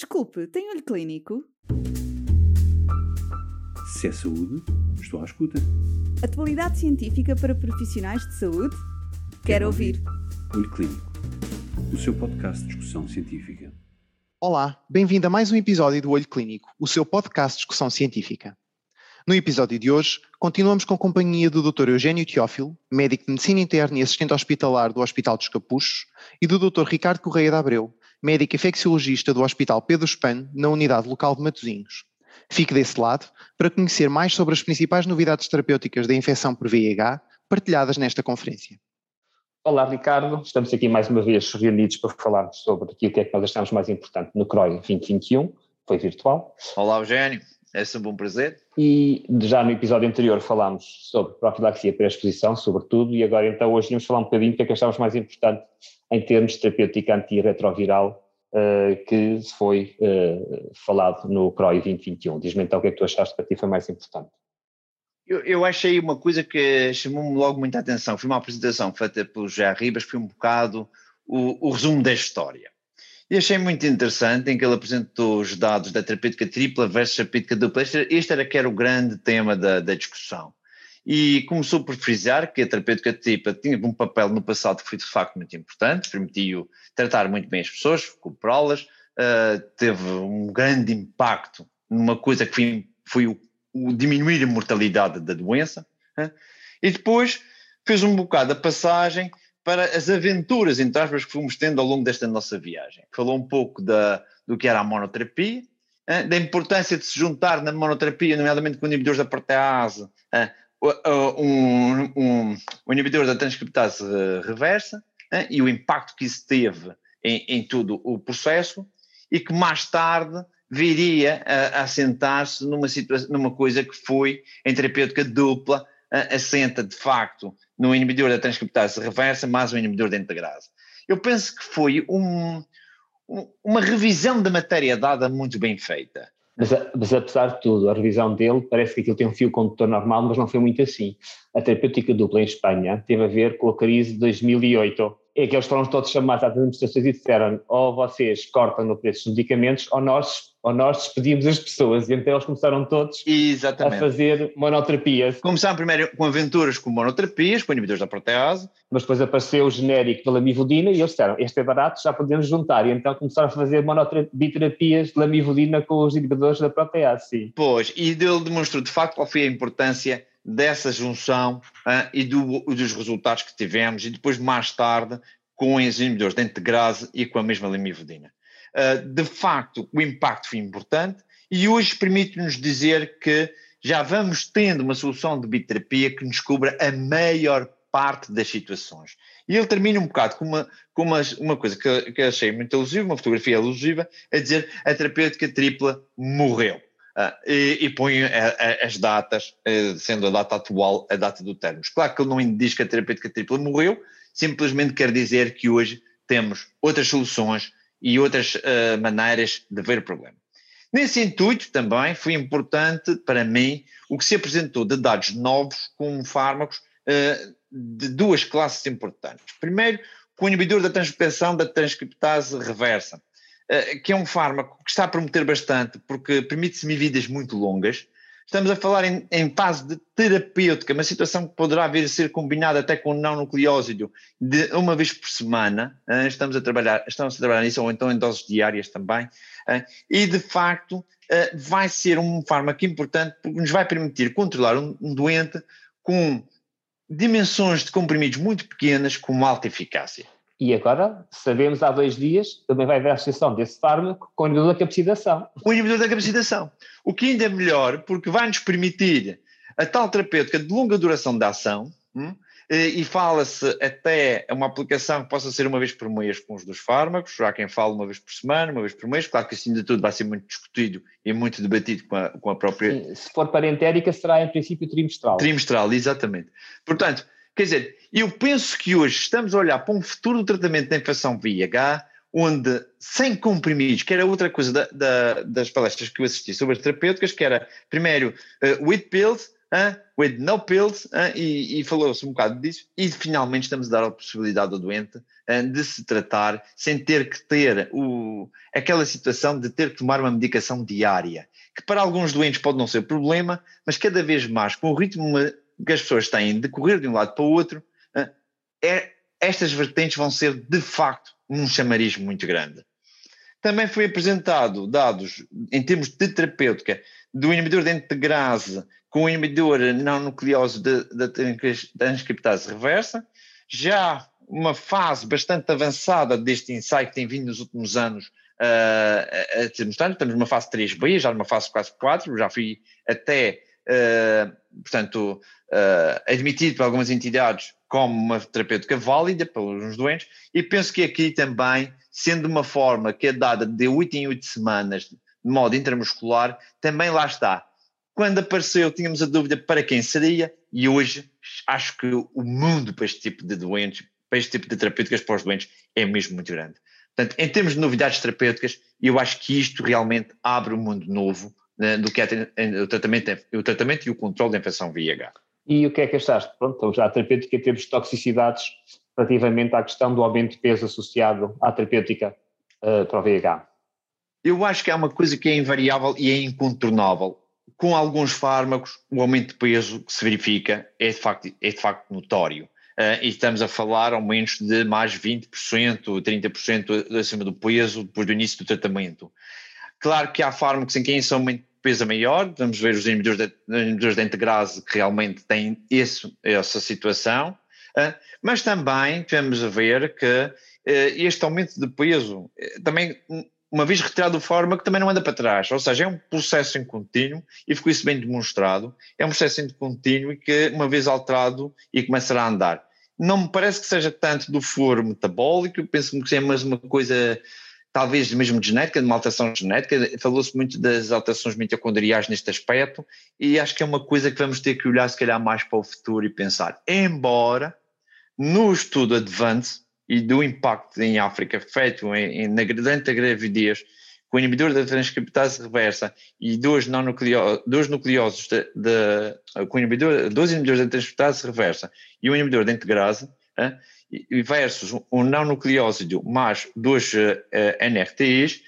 Desculpe, tem olho clínico? Se é saúde, estou à escuta. Atualidade científica para profissionais de saúde? Quero, Quero ouvir. Olho Clínico, o seu podcast de discussão científica. Olá, bem-vindo a mais um episódio do Olho Clínico, o seu podcast de discussão científica. No episódio de hoje, continuamos com a companhia do Dr. Eugênio Teófilo, médico de medicina interna e assistente hospitalar do Hospital dos Capuchos, e do Dr. Ricardo Correia de Abreu, médico infecciologista do Hospital Pedro Espan, na unidade local de Matosinhos. Fique desse lado para conhecer mais sobre as principais novidades terapêuticas da infecção por VIH partilhadas nesta conferência. Olá, Ricardo. Estamos aqui mais uma vez reunidos para falarmos sobre aquilo que é que nós achamos mais importante no CROI 2021, foi virtual. Olá, Eugênio. É sempre um prazer. E já no episódio anterior falámos sobre profilaxia pré-exposição, sobretudo, e agora então hoje vamos falar um bocadinho do que é que achamos mais importante em termos de terapêutica antirretroviral uh, que foi uh, falado no CROI 2021. Diz-me então o que é que tu achaste para ti foi mais importante. Eu, eu achei uma coisa que chamou-me logo muita atenção. Foi uma apresentação feita pelo José Ribas, foi um bocado o, o resumo da história. E achei muito interessante em que ele apresentou os dados da terapêutica tripla versus terapêutica dupla. Este, era que era o grande tema da, da, discussão. E começou por frisar que a terapêutica tripla tinha um papel no passado que foi de facto muito importante, permitiu tratar muito bem as pessoas, recuperá-las, uh, teve um grande impacto numa coisa que foi, foi o, o, diminuir a mortalidade da doença. Uh, e depois fez um bocado a passagem para as aventuras, entre aspas, que fomos tendo ao longo desta nossa viagem. Falou um pouco da, do que era a monoterapia, da importância de se juntar na monoterapia, nomeadamente com inibidores da protease, um, um, um, inibidor da transcriptase reversa, e o impacto que isso teve em, em todo o processo, e que mais tarde viria a, a assentar-se numa, numa coisa que foi em terapêutica dupla, assenta de facto no inibidor da transcriptase reversa mais um inibidor da integrase. Eu penso que foi um, uma revisão da matéria dada muito bem feita. Mas, mas, apesar de tudo, a revisão dele parece que aquilo tem um fio condutor normal, mas não foi muito assim. A terapêutica dupla em Espanha teve a ver com a crise de 2008 é que eles foram todos chamados às administrações e disseram ou vocês cortam no preço dos medicamentos ou nós, ou nós despedimos as pessoas. E então eles começaram todos Exatamente. a fazer monoterapias. Começaram primeiro com aventuras com monoterapias, com inibidores da protease. Mas depois apareceu o genérico da lamivudina e eles disseram este é barato, já podemos juntar. E então começaram a fazer monoterapias de lamivudina com os inibidores da protease, sim. Pois, e ele demonstrou de facto qual foi a importância dessa junção e do, dos resultados que tivemos e depois mais tarde com os inibidores da integrase e com a mesma lamivudina. Uh, de facto, o impacto foi importante e hoje permite-nos dizer que já vamos tendo uma solução de biterapia que nos cubra a maior parte das situações. E ele termina um bocado com uma, com uma, uma coisa que, que achei muito alusiva, uma fotografia alusiva, a dizer a terapêutica tripla morreu. Uh, e, e põe a, a, as datas, uh, sendo a data atual a data do término. Claro que ele não diz que a terapêutica tripla morreu, simplesmente quer dizer que hoje temos outras soluções e outras uh, maneiras de ver o problema. Nesse intuito também foi importante para mim o que se apresentou de dados novos com fármacos de duas classes importantes. Primeiro, com o inibidor da transcriptação da transcriptase reversa, eh, que é um fármaco que está a prometer bastante, porque permite semividas muito longas. Estamos a falar em, em, fase de terapêutica, uma situação que poderá vir a ser combinada até com não nucleósido de uma vez por semana. Eh, estamos a trabalhar, estamos a trabalhar nisso, ou então em doses diárias também. Eh, e de facto vai ser um fármaco importante porque nos vai permitir controlar um, um doente com dimensões de comprimidos muito pequenas com alta eficácia. E agora, sabemos há dois dias, também vai haver a associação desse fármaco com o inibidor da capacitação. O inibidor da capacitação. O que ainda é melhor, porque vai nos permitir a tal terapêutica de longa duração de ação, hum, e fala-se até uma aplicação que possa ser uma vez por mês com os dos fármacos, já quem fala uma vez por semana, uma vez por mês, claro que assim de tudo vai ser muito discutido e muito debatido com a, com a própria... Sim, se for parentérica será em princípio trimestral. Trimestral, exatamente. Portanto, Quer dizer, eu penso que hoje estamos a olhar para um futuro tratamento da infecção VIH onde, sem comprimidos, que era outra coisa da, da, das palestras que eu assisti sobre as terapêuticas, que era, primeiro, uh, with pills, uh, with no pills, uh, e, e falou-se um bocado disso, e finalmente estamos a dar a possibilidade ao doente uh, de se tratar sem ter que ter o, aquela situação de ter que tomar uma medicação diária, que para alguns doentes pode não ser problema, mas cada vez mais, com o ritmo que as pessoas têm de correr de um lado para o outro, é, estas vertentes vão ser de facto um chamariz muito grande. Também foi apresentado dados em termos de terapêutica do inibidor de integrase com o inibidor não nucleose da transcriptase reversa, já uma fase bastante avançada deste ensaio que tem vindo nos últimos anos uh, a mostrado, estamos numa fase 3B, já numa fase quase 4, já fui até, uh, portanto, uh, admitido por algumas entidades como uma terapêutica válida para os doentes, e penso que aqui também, sendo uma forma que é dada de 8 em 8 semanas, de modo intramuscular, também lá está. Quando apareceu, tínhamos a dúvida para quem seria, e hoje acho que o mundo para este tipo de doentes, para este tipo de terapêuticas para os doentes, é mesmo muito grande. Portanto, em termos de novidades terapêuticas, eu acho que isto realmente abre um mundo novo né, do que é o tratamento, o tratamento e o controle da infecção VIH. E o que é que achaste? Pronto, então já a terapêutica em termos de toxicidades relativamente à questão do aumento de peso associado à terapêutica uh, para o VIH. Eu acho que é uma coisa que é invariável e é incontornável. Com alguns fármacos, o aumento de peso que se verifica é de facto, é de facto notório. Uh, e estamos a falar aumentos de mais 20%, 30% acima do peso depois do início do tratamento. Claro que há fármacos em que esse aumento peso maior, vamos ver os inibidores de, inibidores integrase que realmente têm esse, essa situação, uh, mas também temos a ver que uh, este aumento de peso uh, também, uma vez retirado o fármaco, também não anda para trás, ou seja, é um processo em contínuo e ficou isso bem demonstrado, é um processo em contínuo e que uma vez alterado e começará a andar. Não me parece que seja tanto do foro metabólico, penso que é mais uma coisa talvez mesmo de genética, de uma alteração genética, falou-se muito das alterações mitocondriais neste aspecto, e acho que é uma coisa que vamos ter que olhar se calhar mais para o futuro e pensar, embora no estudo Advance e do impacto em África feito em, em, na, durante a gravidez, com o inibidor da transcriptase reversa e dois, não nucleo, dois nucleosos de, de, com inibidor, dois inibidores da transcriptase reversa e um inibidor da integrase, versus um não nucleósido mais dois eh, NRTs,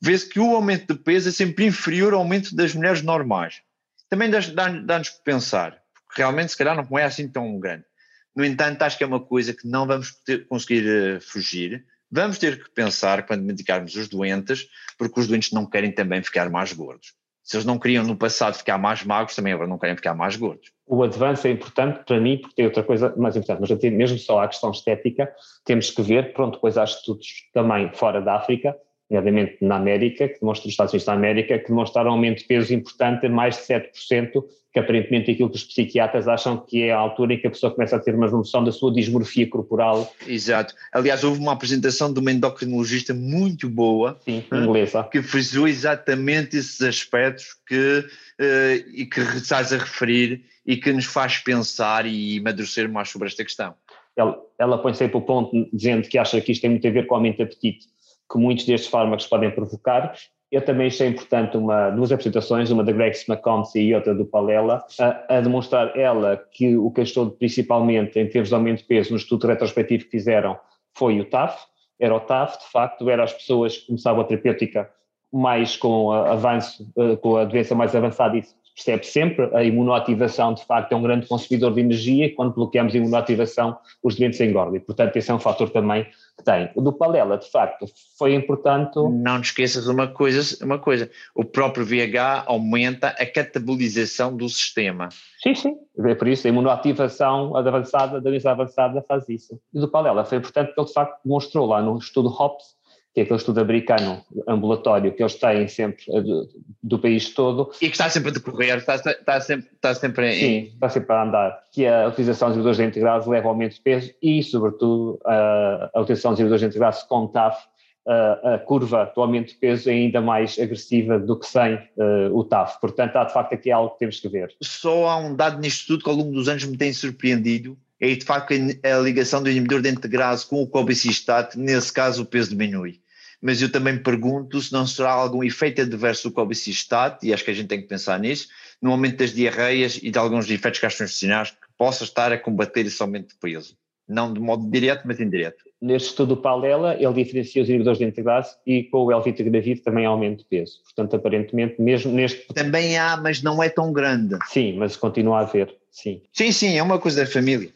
vê-se que o aumento de peso é sempre inferior ao aumento das mulheres normais. Também dá-nos que pensar, porque realmente se calhar não é assim tão grande. No entanto, acho que é uma coisa que não vamos conseguir uh, fugir. Vamos ter que pensar quando medicarmos os doentes, porque os doentes não querem também ficar mais gordos. Se eles não queriam no passado ficar mais magros, também agora não querem ficar mais gordos. O avanço é importante para mim porque tem outra coisa mais importante, mas mesmo só a questão estética, temos que ver, pronto, depois há estudos também fora da África, nomeadamente na América, que demonstram, os Estados Unidos da América, que demonstraram um aumento de peso importante, mais de 7%, que aparentemente aquilo que os psiquiatras acham que é a altura em que a pessoa começa a ter uma noção da sua dismorfia corporal. Exato. Aliás, houve uma apresentação de uma endocrinologista muito boa. Sim, inglesa. Que frisou exatamente esses aspectos que, uh, e que estás a referir e que nos faz pensar e amadurecer mais sobre esta questão. Ela, ela põe sempre o ponto dizendo que acha que isto tem muito a ver com o aumento de apetite que muitos destes fármacos podem provocar. Eu também achei importante uma, duas apresentações, uma da Greg McCombs e outra do Palela, a, a, demonstrar ela que o que ajudou principalmente em termos de aumento de peso no estudo retrospectivo que fizeram foi o TAF, era o TAF, de facto, era as pessoas que começavam a terapêutica mais com avanço, eh, com a doença mais avançada e percebe sempre, a imunoativação de facto é um grande consumidor de energia e quando bloqueamos a imunoativação os doentes engordam e portanto esse é um fator também que tem. O do Palela de facto foi importante... Não te esqueças uma coisa, uma coisa, o próprio VH aumenta a catabolização do sistema. Sim, sim, é por isso a imunoativação avançada, da doença avançada faz isso. E do Palela foi importante porque ele de facto demonstrou lá no estudo HOPS que é aquele estudo americano ambulatório que eles têm sempre eh, do, do país todo. E que está sempre a decorrer, está, está, sempre, está sempre em... Sim, está sempre a andar. Que a utilização de inibidores integrados leva ao aumento de peso e, sobretudo, a, a utilização de inibidores integrados com TAF, a, a, curva do aumento de peso é ainda mais agressiva do que sem uh, o TAF. Portanto, há de facto aqui algo que temos que ver. Só há um dado neste estudo que ao longo dos anos me tem surpreendido, é de facto a ligação do inibidor de integrase com o cobicistat, nesse caso o peso diminui. mas eu também pergunto se não será algum efeito adverso do colbicistato, e acho que a gente tem que pensar nisso, no aumento das diarreias e de alguns efeitos gastrointestinais que possa estar a combater esse aumento de peso. Não de modo direto, mas indireto. Neste estudo do Palela, ele diferencia os inibidores de integrase e com o Elvitegravir também aumento de peso. Portanto, aparentemente, mesmo neste... Também há, mas não é tão grande. Sim, mas continua a haver, sim. Sim, sim, é uma coisa da família.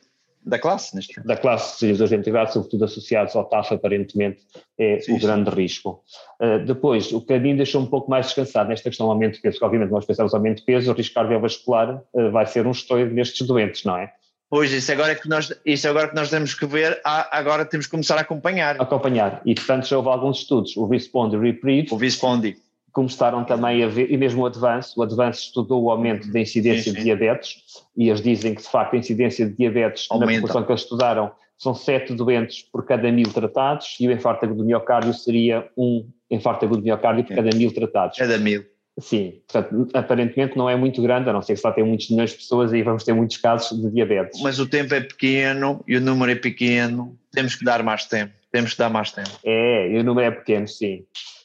Da classe, neste Da classe de integrase, sobretudo associados ao TAF, aparentemente, é sim, o grande sim. risco. Uh, depois, o que a mim deixou um pouco mais descansado nesta questão do aumento de peso, que obviamente nós pensamos aumento de peso, o risco cardiovascular uh, vai ser um estouro nestes doentes, não é? Pois, isso agora é que nós, isso agora que nós temos que ver, agora temos que começar a acompanhar. Acompanhar. E, portanto, já houve alguns estudos, o Responde e o Reprieve. O Responde. Começaram também a ver, e mesmo o Advance, o Advance estudou o aumento da incidência sim, sim. de diabetes, e eles dizem que, de facto, a incidência de diabetes, Aumenta. na população que eles estudaram, são sete doentes por cada mil tratados, e o infarto agudo do miocárdio seria um infarto agudo do miocárdio por cada mil tratados. Cada mil. Sim, portanto, aparentemente não é muito grande, a não ser que só tem muitos milhões de pessoas e vamos ter muitos casos de diabetes. Mas o tempo é pequeno e o número é pequeno, temos que dar mais tempo, temos que dar mais tempo. É, e o número é pequeno, sim.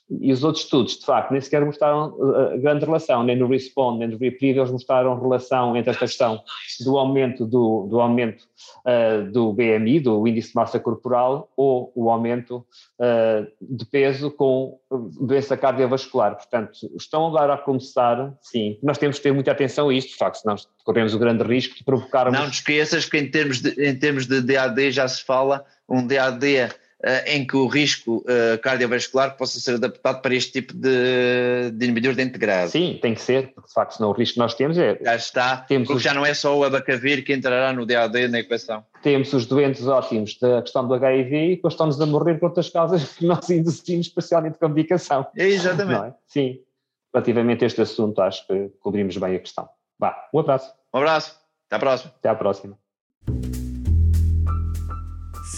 E os outros estudos, de facto, nem sequer mostraram uh, grande relação, nem no Respond, nem no Reprieve, eles mostraram relação entre esta questão do aumento do, do aumento uh, do BMI, do índice de massa corporal, ou o aumento uh, de peso com doença cardiovascular. Portanto, estão agora a começar, sim, nós temos que ter muita atenção a isto, de facto, senão corremos o grande risco de provocarmos... Não te esqueças que em termos de, em termos de DAD já se fala, um DAD eh, em que o risco uh, cardiovascular possa ser adaptado para este tipo de, de inibidor de integrado. Sim, tem que ser, porque de facto senão o risco que nós temos é... Já está, temos porque os, já não é só o abacavir que entrará no DAD na equação. Temos os doentes ótimos da questão do HIV e depois estão-nos a morrer por outras causas que nós induzimos, parcialmente com medicação. É exatamente. É? Sim, relativamente a este assunto acho que cobrimos bem a questão. Vá, um abraço. Um abraço, até à próxima. Até à próxima.